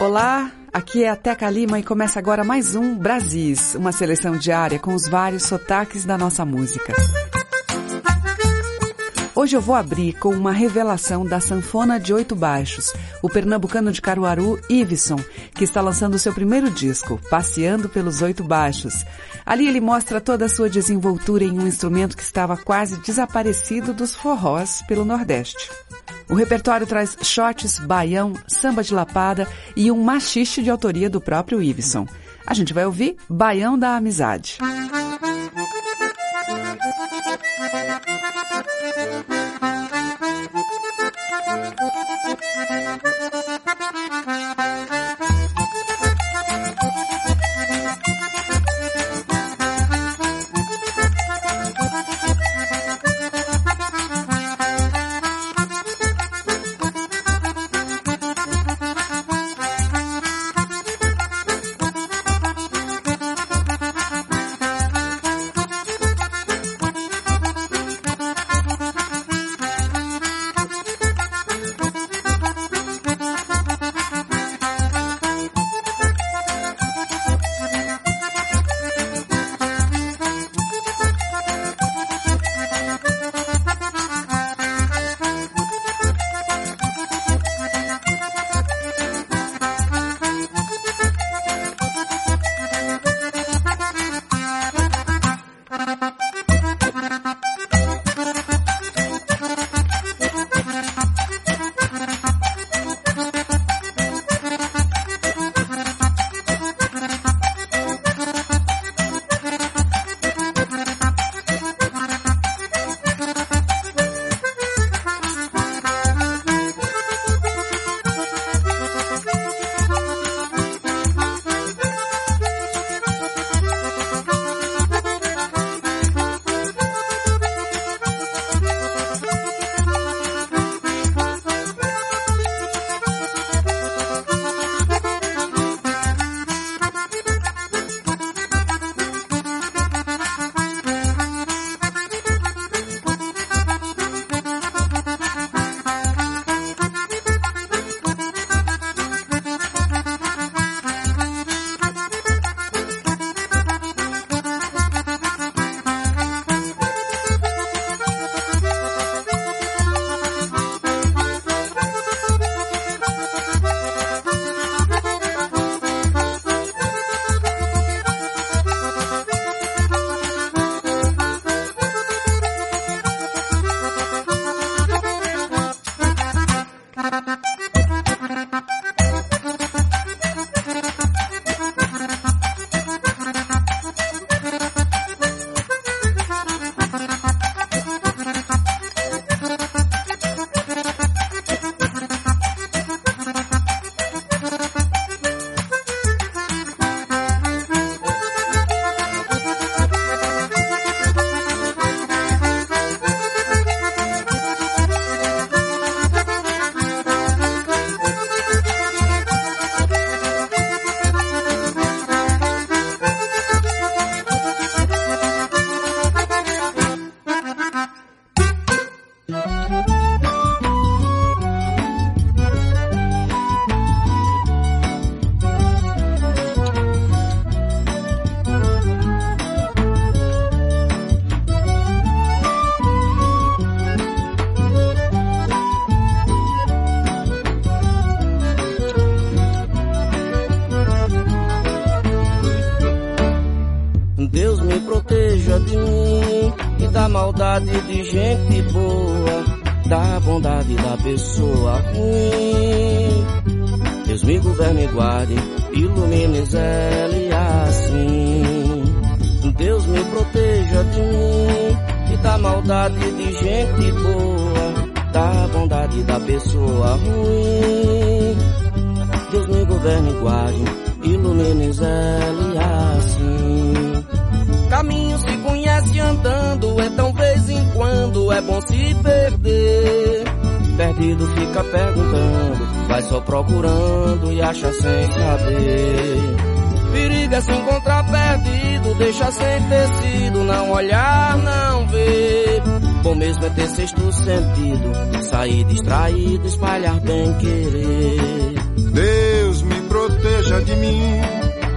Olá, aqui é a Teca Lima e começa agora mais um Brasis, uma seleção diária com os vários sotaques da nossa música. Hoje eu vou abrir com uma revelação da sanfona de oito baixos, o pernambucano de Caruaru, Iveson, que está lançando seu primeiro disco, Passeando pelos Oito Baixos. Ali ele mostra toda a sua desenvoltura em um instrumento que estava quase desaparecido dos forrós pelo Nordeste. O repertório traz shots, baião, samba de lapada e um machixe de autoria do próprio Iveson. A gente vai ouvir Baião da Amizade. Deus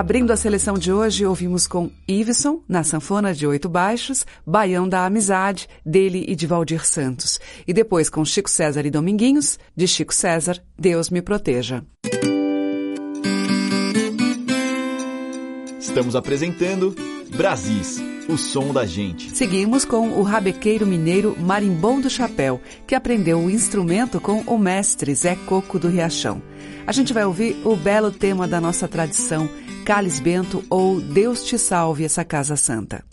Abrindo a seleção de hoje, ouvimos com Iveson, na sanfona de oito baixos, Baião da Amizade, dele e de Valdir Santos. E depois com Chico César e Dominguinhos, de Chico César, Deus me proteja. Estamos apresentando Brasis, o som da gente. Seguimos com o rabequeiro mineiro Marimbom do Chapéu, que aprendeu o instrumento com o mestre Zé Coco do Riachão. A gente vai ouvir o belo tema da nossa tradição, Cálice Bento ou Deus te salve essa casa santa.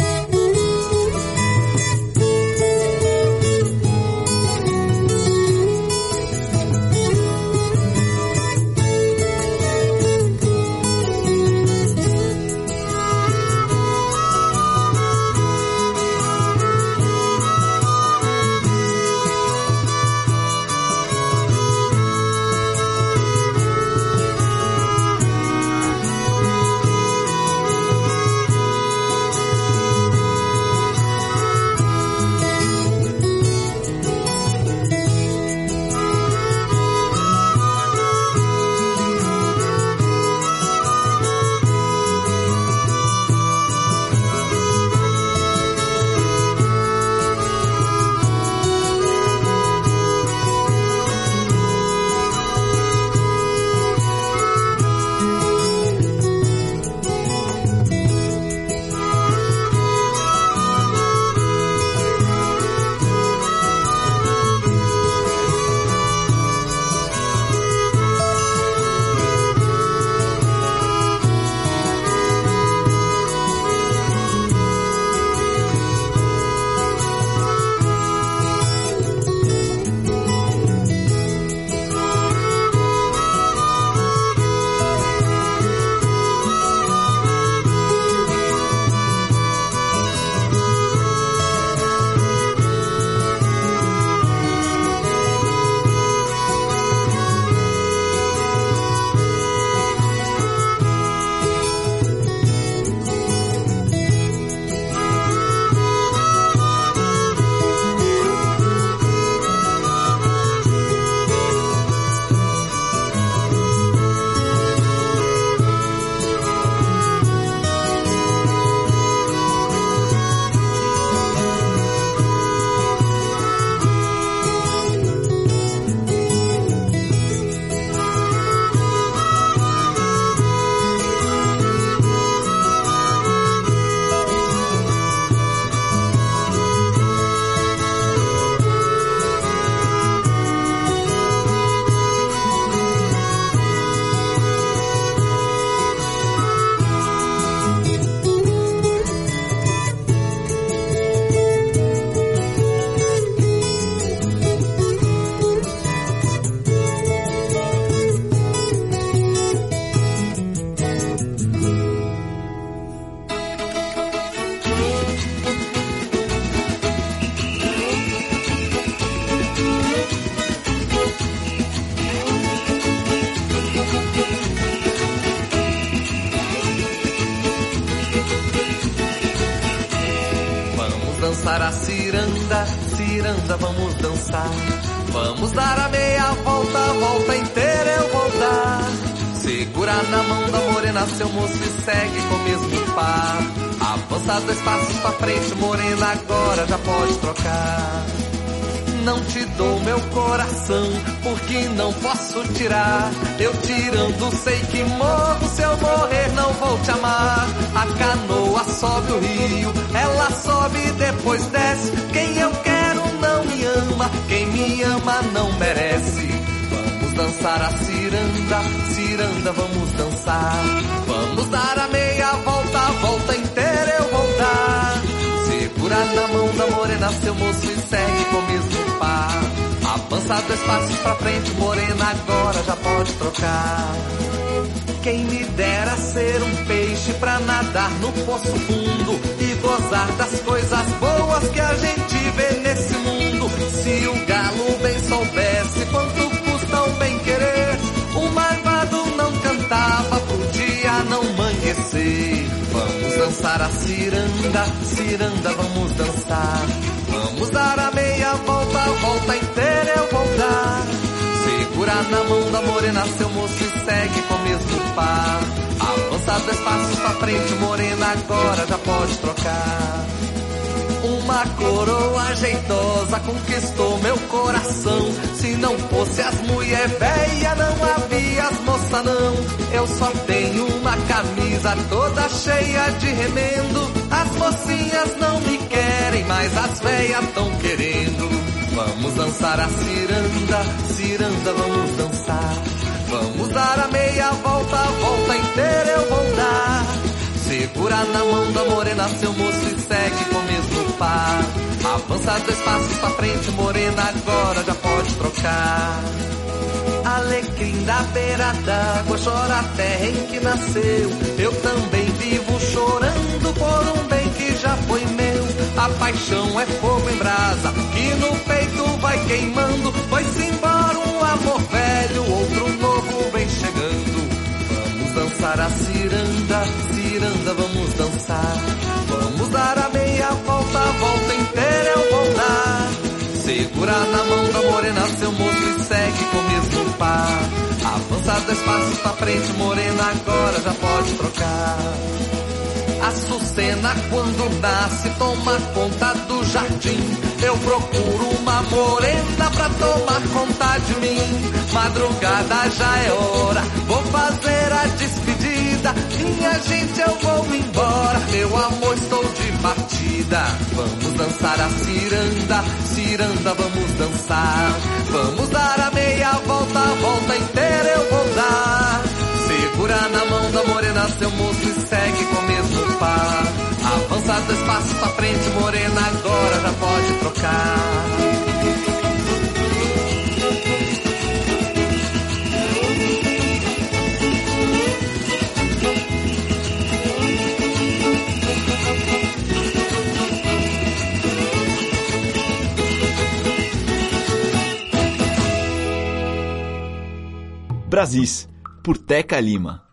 Posso tirar. Eu tirando sei que morro, se eu morrer não vou te amar. A canoa sobe o rio, ela sobe e depois desce. Quem eu quero não me ama, quem me ama não merece. Vamos dançar a ciranda, ciranda, vamos dançar. Vamos dar a meia volta, a volta inteira eu vou dar. Segura na mão da morena, seu moço, e segue mesmo par. Avança dois passos pra frente, morena, agora já pode trocar. Quem me dera ser um peixe pra nadar no poço fundo e gozar das coisas boas que a gente vê nesse mundo. Se o galo bem soubesse quanto custa o bem querer, o marvado não cantava pro dia não manhecer. Vamos dançar a ciranda, ciranda, vamos dançar. Vamos dar a meia volta, volta inteira. Segura na mão da morena, seu moço segue com o mesmo par. Avança dois passos pra frente, morena, agora já pode trocar. Uma coroa jeitosa conquistou meu coração. Se não fosse as mulher véia, não havia as moça não. Eu só tenho uma camisa toda cheia de remendo. As mocinhas não me querem, mas as véias tão querendo. Vamos dançar a ciranda, ciranda, vamos dançar. Vamos dar a meia volta, a volta inteira eu vou dar. Segura na mão da morena, seu moço e segue com o mesmo par. Avança dois passos pra frente, morena, agora já pode trocar. Alecrim da beira d'água, chora a terra em que nasceu. Eu também vivo chorando por um bem que já foi meu. A paixão é fogo em brasa, que no peito vai queimando. Foi-se embora um amor velho, outro novo vem chegando. Vamos dançar a ciranda, ciranda, vamos dançar. Vamos dar a meia volta, a volta inteira eu vou dar. Segura na mão da morena, seu moço e segue com o mesmo par. Avança dois passos pra frente, morena, agora já pode trocar. Açucena quando nasce toma conta do jardim. Eu procuro uma morena pra tomar conta de mim. Madrugada já é hora, vou fazer a despedida. Minha gente, eu vou embora. Meu amor, estou de partida. Vamos dançar a ciranda, ciranda, vamos dançar. Vamos dar a meia volta, a volta inteira eu vou dar. Segura na mão da morena, seu moço o mesmo par. Avança dois passos pra frente, morena, agora já pode trocar. Brasis, por Teca Lima.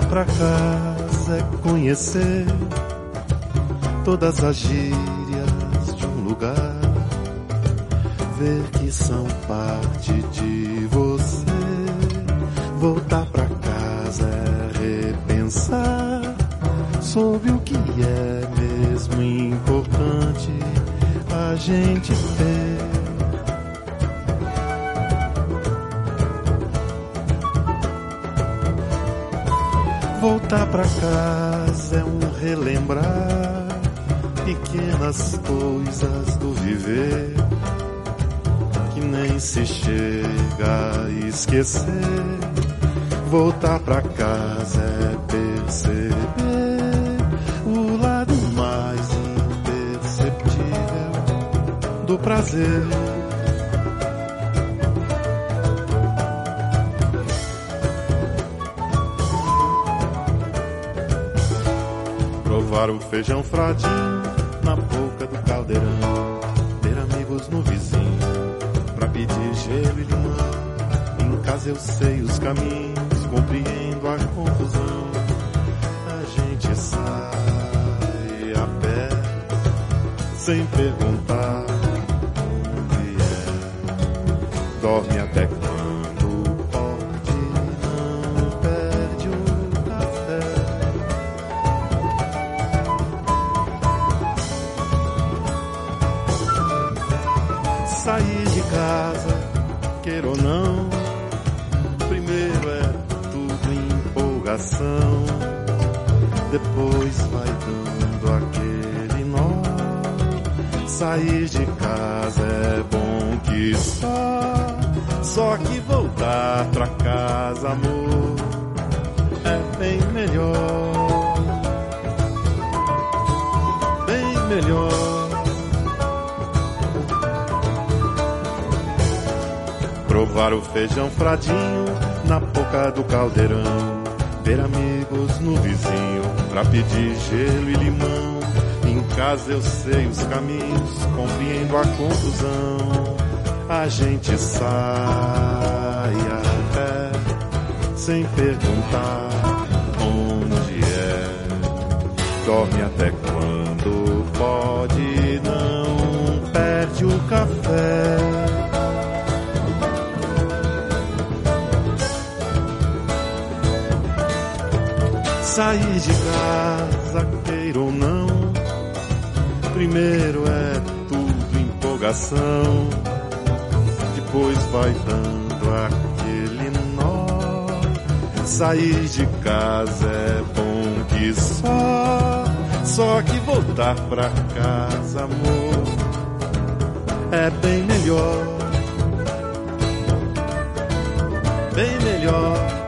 Voltar pra casa é conhecer todas as gírias de um lugar, ver que são parte de você. Voltar pra casa é repensar sobre o que é mesmo importante a gente ter. Relembrar pequenas coisas do viver que nem se chega a esquecer. Voltar pra casa é perceber o lado mais imperceptível do prazer. Provar o feijão fradinho na boca do caldeirão. Ter amigos no vizinho pra pedir gelo e limão. Em casa eu sei os caminhos, compreendo a confusão. A gente sai a pé sem perguntar onde é. Dorme empolgação, depois vai dando aquele nó. Sair de casa é bom que só, só que voltar pra casa, amor, é bem melhor, bem melhor. Provar o feijão fradinho na boca do caldeirão. Ver amigos no vizinho pra pedir gelo e limão. Em casa eu sei os caminhos, compreendo a confusão. A gente sai a pé sem perguntar onde é. Dorme até quando pode, não perde o café. Sair de casa, queira ou não, primeiro é tudo empolgação, depois vai dando aquele nó. Sair de casa é bom que só, só que voltar pra casa, amor, é bem melhor, bem melhor.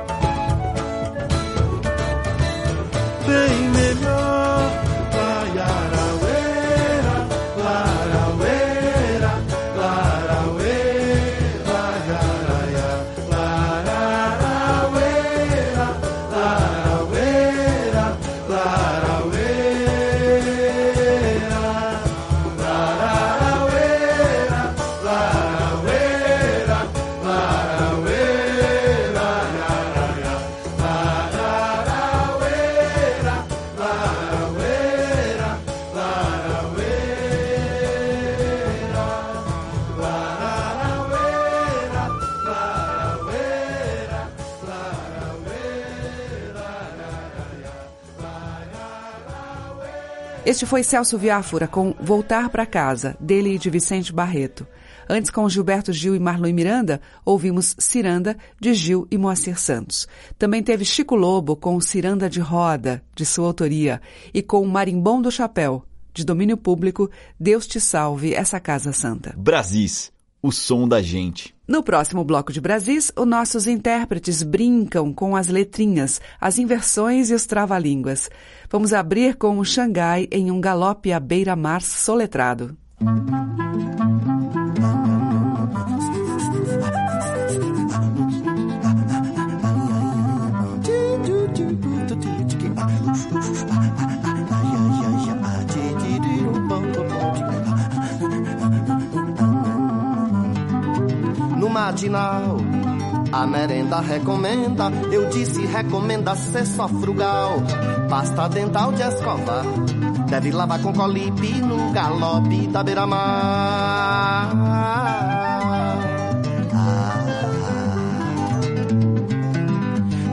Este foi Celso Viáfora com Voltar para Casa, dele e de Vicente Barreto. Antes, com Gilberto Gil e Marlon Miranda, ouvimos Ciranda, de Gil e Moacir Santos. Também teve Chico Lobo com Ciranda de Roda, de sua autoria, e com Marimbom do Chapéu, de domínio público, Deus te salve, essa Casa Santa. Brasis, o som da gente. No próximo bloco de Brasis, os nossos intérpretes brincam com as letrinhas, as inversões e os trava-línguas. Vamos abrir com o Xangai em um galope à beira-mar soletrado. No matinal, a merenda recomenda. Eu disse recomenda ser só frugal. Pasta dental de escovar. Deve lavar com colipe no galope da beira-mar.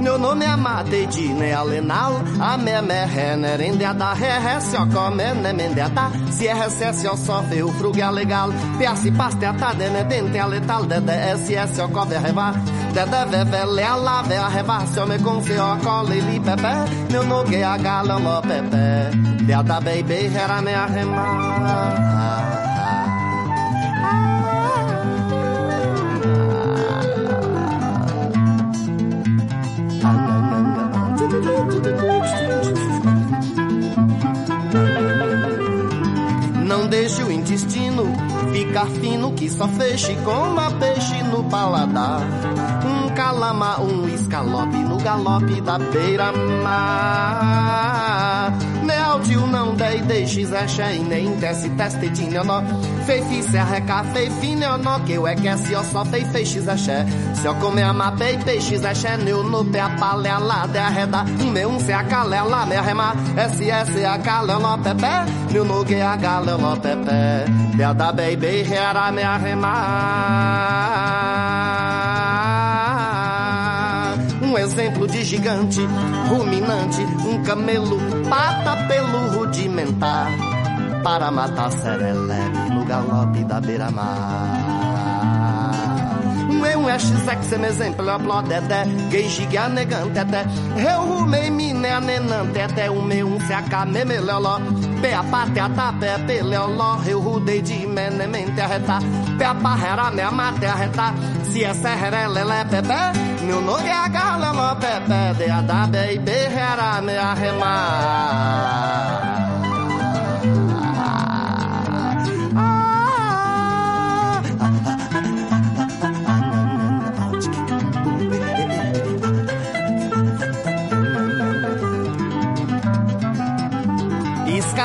Meu nome é Matedi, ne alenal, a me me renerende a da re re se o come ne mende a ta, se é recesse o só feu frugue a legal, piaci paste a ta de ne dente a letal de de s s o cove a reva, de de ve ve le a la ve a reva, se o me confe o cole li pepe, meu nogue a galo lo pepe, de a da baby era me a Não deixe o intestino ficar fino que só feche coma peixe no paladar. Um calama, um escalope no galope da beira-mar. Tio não dei deixe zé e nem desce teste de nó. Fei fi se arreca fei fi nó que eu é que se eu só fei feixe zé Se eu comer ama pei peixe zé neu no pé a palé lá de arreda. Um meu um se a calé lá me arrema. SS a calé nó pepé. Meu no que a galé nó pepé. De da baby era me arremar. De gigante, ruminante, um camelo, pata pelo rudimentar, para matar serelepe no galope da beira-mar. Um é um x sem exemplo, aplodete, gay giga negante, eu rumei mine anenante, até o meu um se acame meloló, pé a pate a tapé, peleoló, eu rudei de menemente arreta, pé a me amate arreta, se é serrelele pepe, meu nome é a galama pepe, de a da baby, era me arremar.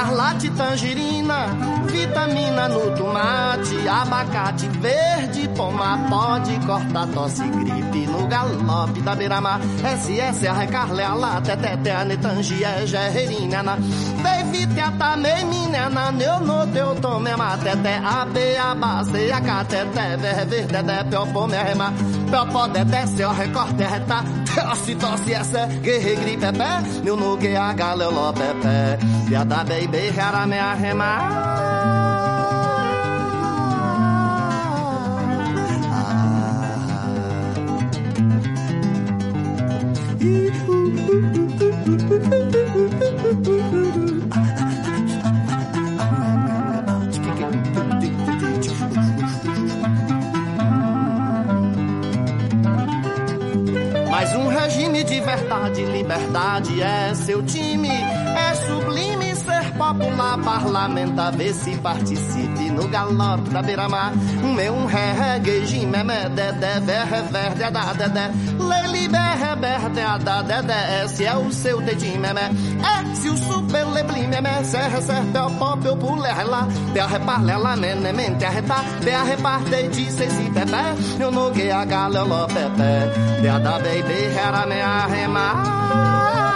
Escarlate, tangerina, vitamina no tomate, abacate verde, pomar pode cortar tosse gripe no galope da beira-mar. SS, arrecarle, a lata, tete, anetangia, gererina, na. Devite, atamei, menina, eu no teu tome, a be, a base, a catete, ver, dede, piopo, me arrema, piopo, dede, seu recorte, reta, tosse, tosse, essa, guerre, gripe, pé, meu no que a galelo, pepe, piada, baby, era me arremar. Mas um regime de verdade, liberdade é seu time, é sublime ser popular, parlamentar, vê se participe no galope da beira-mar. Meu reggae, meme, dedé, verre, verde, da, dedé, leli, berre, berde, da, dedé, esse é o seu dedinho, meme. É, se o super leblim, meme, serra, serra, pop, eu pule, lá, berre, parle, lá, nene, mente, arreta, berre, parte, de, se, pepe, eu no que a galelo, pepe, de, da, baby, era me arremar.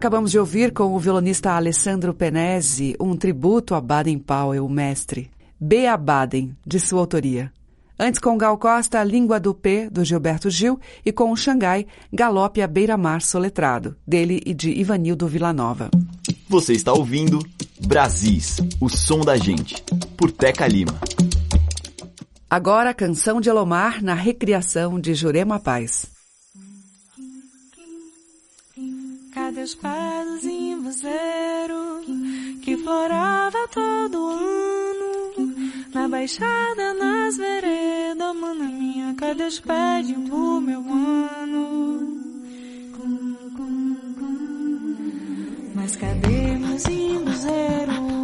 Acabamos de ouvir com o violonista Alessandro Penese um tributo a Baden-Powell, mestre. Bea Baden, de sua autoria. Antes com Gal Costa, Língua do P, do Gilberto Gil, e com o Xangai, Galope à Beira-Mar Soletrado, dele e de Ivanildo Villanova. Você está ouvindo Brasis, o som da gente, por Teca Lima. Agora, canção de Elomar na recriação de Jurema Paz. baixada nas veredas, mano, é minha cadê os pés de meu mano? Mas cadê meus imbuzeiro?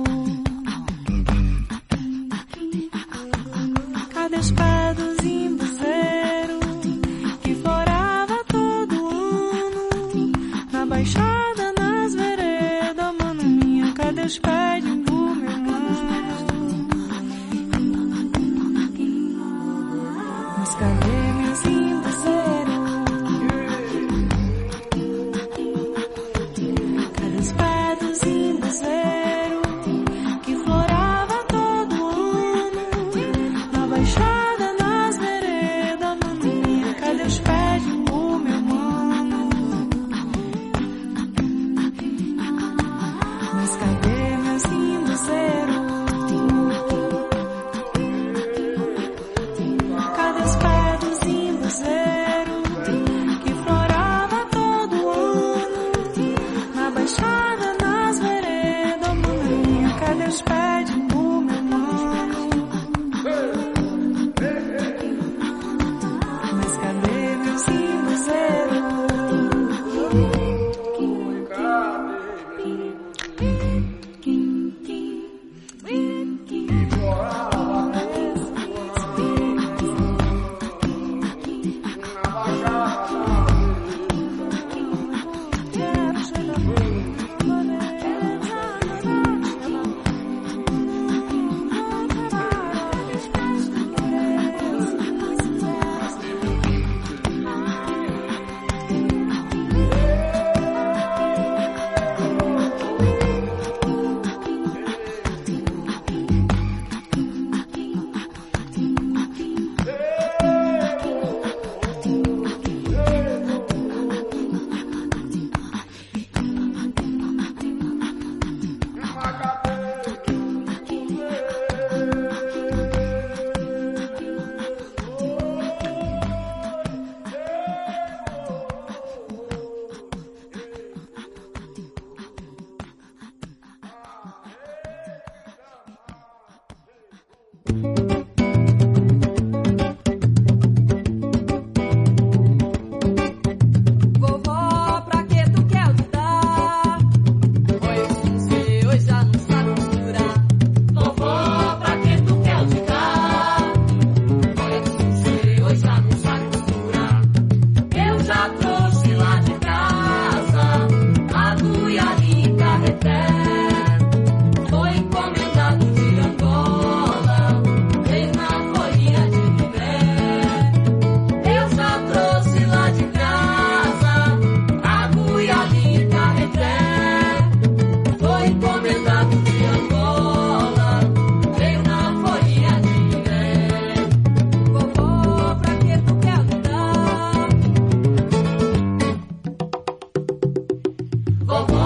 bye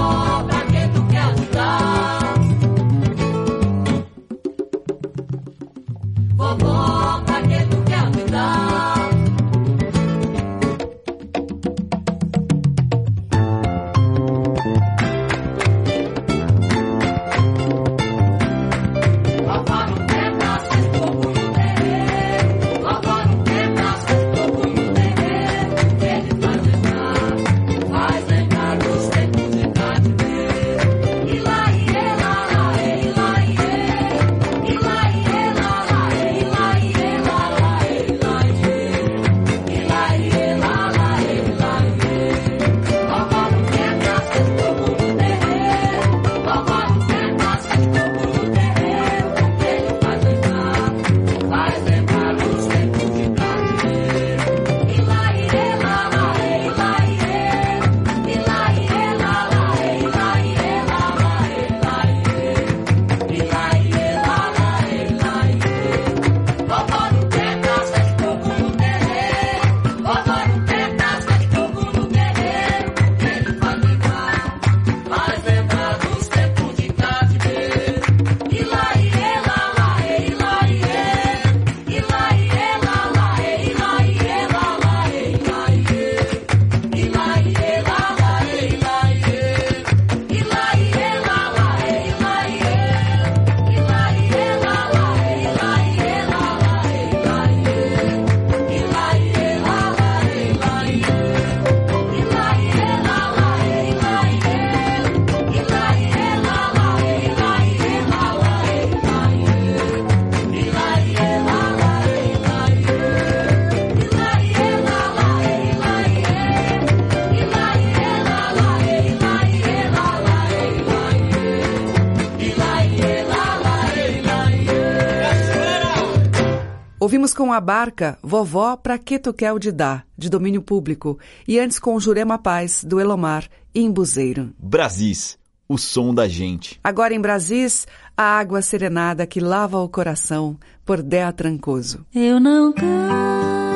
Ouvimos com a barca Vovó Pra Que Tu Quer de Dar, de domínio público, e antes com Jurema Paz, do Elomar, Imbuzeiro. Brasis, o som da gente. Agora em Brasis, a água serenada que lava o coração, por Dea Trancoso. Eu não canto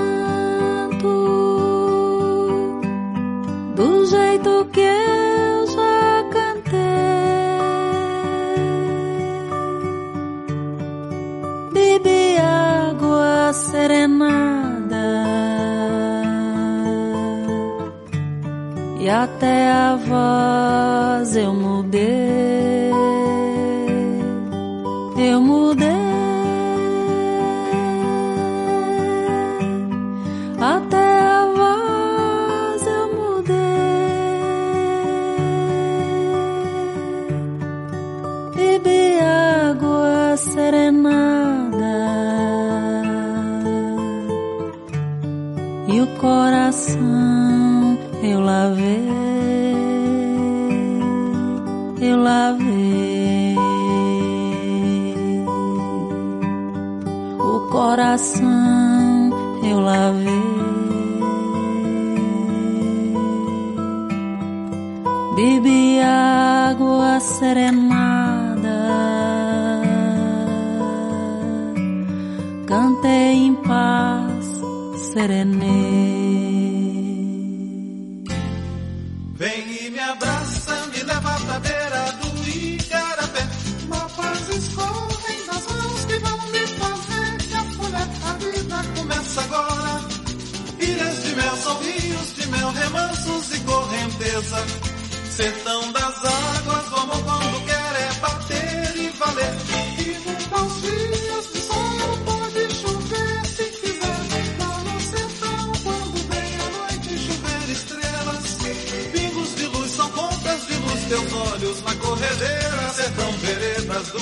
até a voz eu mudei. Eu mudei. Até a voz eu mudei. Bebi água serenada e o coração eu lavei. Eu lavei o coração eu lavei. Bebi água serenada, cantei em paz, serenei.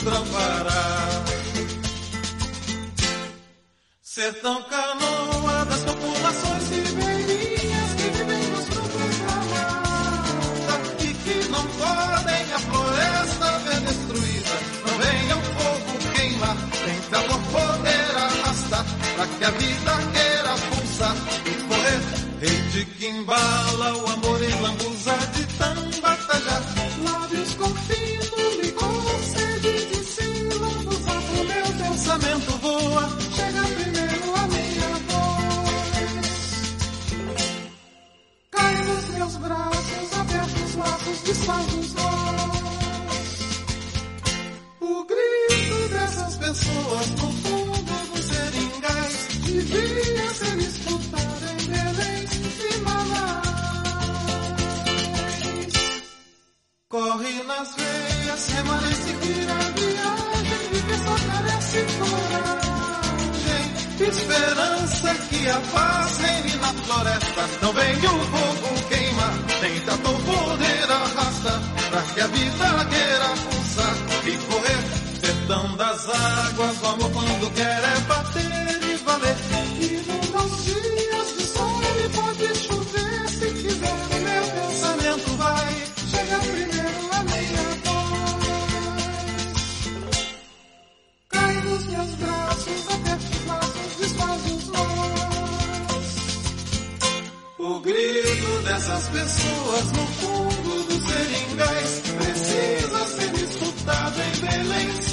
Veredas do Grão-Pará. Sertão canoa Esperança que a paz reine na floresta. Não vem o fogo queimar, tenta teu poder arrasta, pra que a vida queira pulsar e correr. Sertão das águas, o amor quando quer dessas pessoas no fundo dos seringais precisa ser escutado em Belém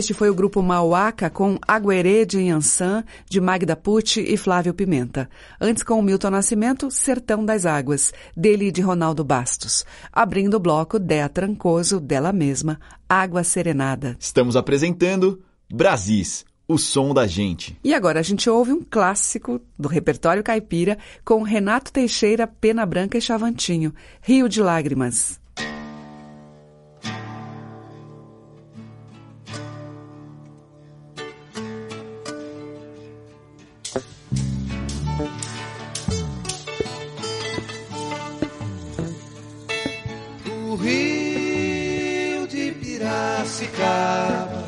Este foi o grupo Mauaca com Aguerê de Inhansã, de Magda Pucci e Flávio Pimenta. Antes com o Milton Nascimento, Sertão das Águas, dele e de Ronaldo Bastos. Abrindo o bloco, Dea Trancoso, dela mesma, Água Serenada. Estamos apresentando Brasis, o som da gente. E agora a gente ouve um clássico do repertório caipira com Renato Teixeira, Pena Branca e Chavantinho, Rio de Lágrimas. O rio de Piracicaba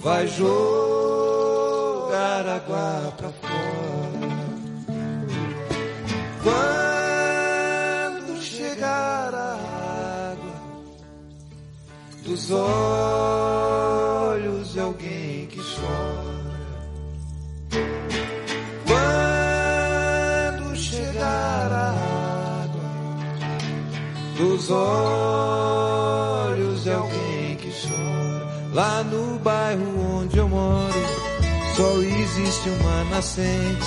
vai jogar água pra fora. Quando chegar a água dos olhos dos olhos de alguém que chora. Lá no bairro onde eu moro, só existe uma nascente.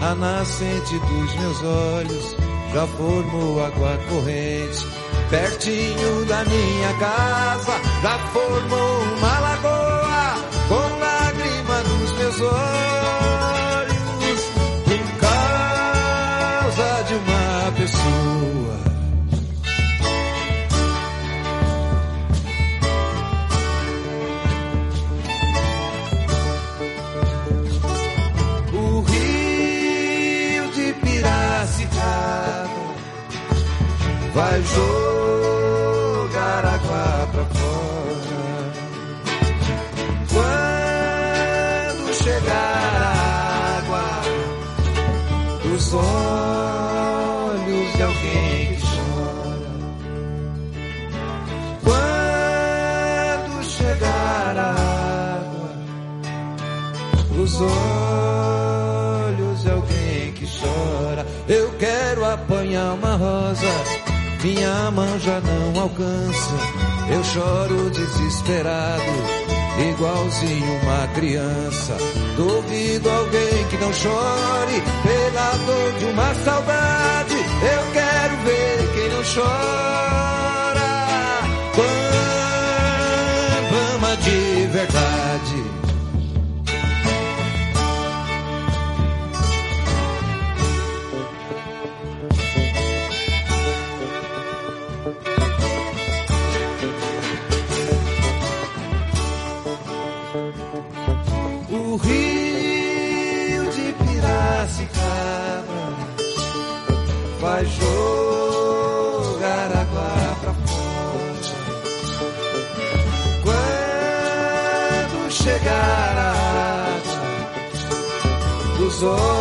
A nascente dos meus olhos já formou água corrente. Pertinho da minha casa, já formou uma lagoa com lágrima dos meus olhos. Por causa de uma pessoa. Vai jogar minha mão já não alcança. Eu choro desesperado, igualzinho uma criança. Duvido alguém que não chore pela dor de uma saudade. Eu quero ver quem não chora dos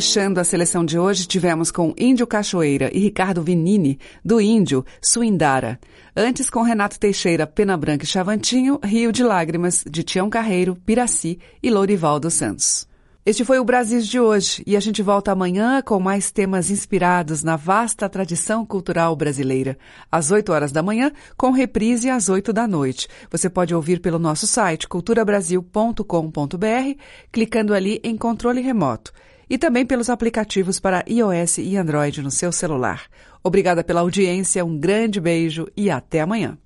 Fechando a seleção de hoje, tivemos com Índio Cachoeira e Ricardo Vinini, do Índio, Suindara. Antes, com Renato Teixeira, Pena Branca e Chavantinho, Rio de Lágrimas, de Tião Carreiro, Piraci e Lourival dos Santos. Este foi o Brasil de hoje e a gente volta amanhã com mais temas inspirados na vasta tradição cultural brasileira. Às 8 horas da manhã, com reprise às 8 da noite. Você pode ouvir pelo nosso site culturabrasil.com.br, clicando ali em controle remoto. E também pelos aplicativos para iOS e Android no seu celular. Obrigada pela audiência, um grande beijo e até amanhã.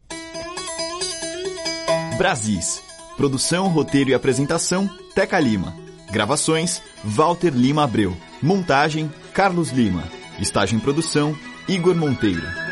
Brasis. Produção, roteiro e apresentação, Teca Lima. Gravações: Walter Lima Abreu. Montagem: Carlos Lima. Estágio em produção: Igor Monteiro.